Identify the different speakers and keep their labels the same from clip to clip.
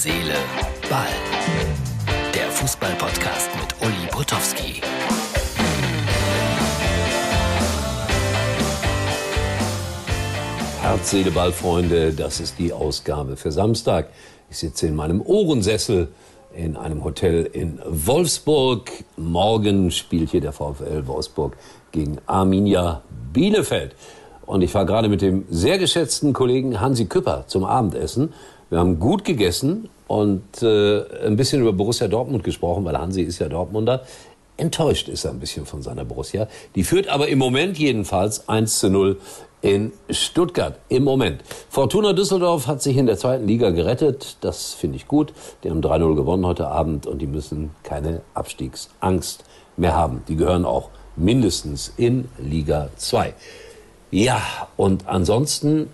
Speaker 1: Seele, Ball. Der Fußball-Podcast mit Uli Potowski.
Speaker 2: Herz, Seele, Ball, Freunde, das ist die Ausgabe für Samstag. Ich sitze in meinem Ohrensessel in einem Hotel in Wolfsburg. Morgen spielt hier der VfL Wolfsburg gegen Arminia Bielefeld. Und ich war gerade mit dem sehr geschätzten Kollegen Hansi Küpper zum Abendessen. Wir haben gut gegessen und äh, ein bisschen über Borussia Dortmund gesprochen, weil Hansi ist ja Dortmunder. Enttäuscht ist er ein bisschen von seiner Borussia. Die führt aber im Moment jedenfalls 1 zu 0 in Stuttgart. Im Moment. Fortuna Düsseldorf hat sich in der zweiten Liga gerettet. Das finde ich gut. Die haben 3-0 gewonnen heute Abend und die müssen keine Abstiegsangst mehr haben. Die gehören auch mindestens in Liga 2. Ja, und ansonsten,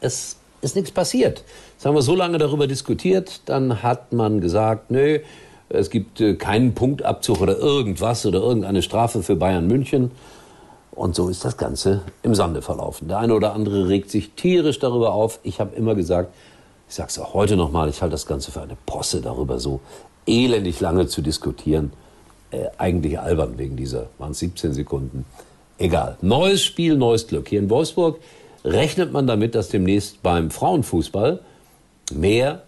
Speaker 2: es ist nichts passiert. Jetzt haben wir so lange darüber diskutiert, dann hat man gesagt, nö, es gibt äh, keinen Punktabzug oder irgendwas oder irgendeine Strafe für Bayern München. Und so ist das Ganze im Sande verlaufen. Der eine oder andere regt sich tierisch darüber auf. Ich habe immer gesagt, ich sage es auch heute nochmal, ich halte das Ganze für eine Posse, darüber so elendig lange zu diskutieren. Äh, eigentlich albern wegen dieser, waren es 17 Sekunden. Egal. Neues Spiel, neues Glück. Hier in Wolfsburg rechnet man damit, dass demnächst beim Frauenfußball mehr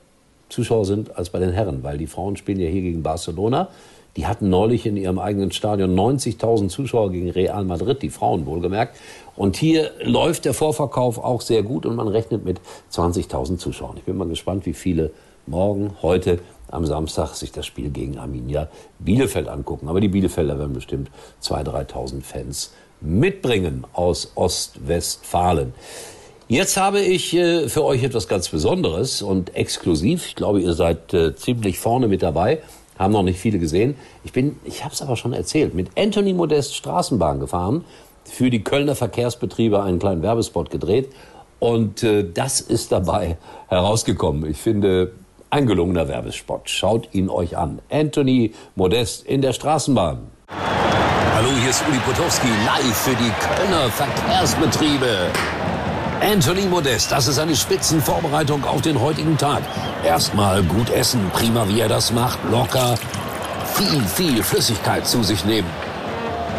Speaker 2: Zuschauer sind als bei den Herren, weil die Frauen spielen ja hier gegen Barcelona. Die hatten neulich in ihrem eigenen Stadion 90.000 Zuschauer gegen Real Madrid, die Frauen wohlgemerkt. Und hier läuft der Vorverkauf auch sehr gut und man rechnet mit 20.000 Zuschauern. Ich bin mal gespannt, wie viele morgen, heute am Samstag sich das Spiel gegen Arminia Bielefeld angucken. Aber die Bielefelder werden bestimmt 2.000, 3.000 Fans mitbringen aus Ostwestfalen. Jetzt habe ich äh, für euch etwas ganz Besonderes und exklusiv. Ich glaube, ihr seid äh, ziemlich vorne mit dabei. Haben noch nicht viele gesehen. Ich bin, ich habe es aber schon erzählt, mit Anthony Modest Straßenbahn gefahren, für die Kölner Verkehrsbetriebe einen kleinen Werbespot gedreht und äh, das ist dabei herausgekommen. Ich finde, ein gelungener Werbespot. Schaut ihn euch an. Anthony Modest in der Straßenbahn.
Speaker 1: Hallo, hier ist Uli Potowski, live für die Kölner Verkehrsbetriebe. Anthony Modest, das ist eine Spitzenvorbereitung auf den heutigen Tag. Erstmal gut essen, prima wie er das macht, locker, viel, viel Flüssigkeit zu sich nehmen.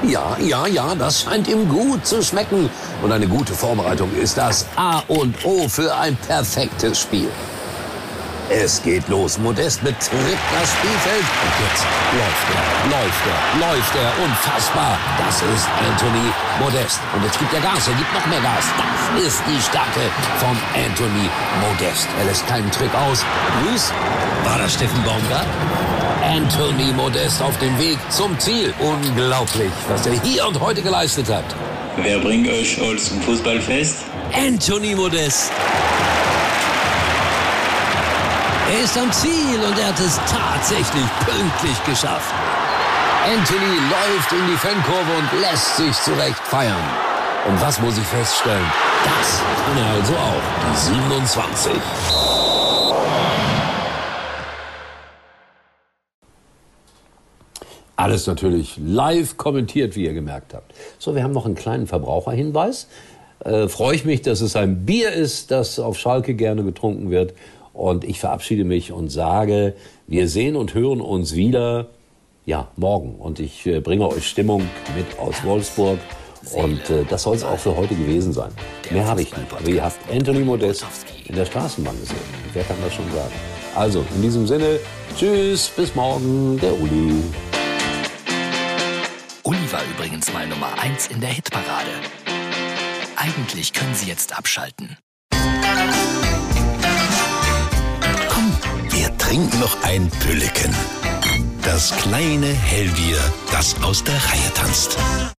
Speaker 1: Ja, ja, ja, das scheint ihm gut zu schmecken. Und eine gute Vorbereitung ist das A und O für ein perfektes Spiel. Es geht los. Modest betritt das Spielfeld. Und jetzt läuft er, läuft er, läuft er. Unfassbar. Das ist Anthony Modest. Und jetzt gibt er Gas. Er gibt noch mehr Gas. Das ist die Stärke von Anthony Modest. Er lässt keinen Trick aus. Luis, war das Steffen Baumgart? Anthony Modest auf dem Weg zum Ziel. Unglaublich, was er hier und heute geleistet hat.
Speaker 3: Wer bringt euch all zum Fußballfest?
Speaker 1: Anthony Modest. Er ist am Ziel und er hat es tatsächlich pünktlich geschafft. Anthony läuft in die Fankurve und lässt sich zurecht feiern. Und was muss ich feststellen? Das kann er also auch, die 27.
Speaker 2: Alles natürlich live kommentiert, wie ihr gemerkt habt. So, wir haben noch einen kleinen Verbraucherhinweis. Äh, freue ich mich, dass es ein Bier ist, das auf Schalke gerne getrunken wird. Und ich verabschiede mich und sage, wir sehen und hören uns wieder, ja, morgen. Und ich äh, bringe euch Stimmung mit aus Wolfsburg. Und äh, das soll es auch für heute gewesen sein. Mehr habe ich nicht. Aber ihr habt Anthony Modest in der Straßenbahn gesehen. Wer kann das schon sagen? Also, in diesem Sinne, tschüss, bis morgen, der Uli.
Speaker 1: Uli war übrigens mal Nummer 1 in der Hitparade. Eigentlich können Sie jetzt abschalten. Wir trinken noch ein Pülleken. Das kleine Hellbier, das aus der Reihe tanzt.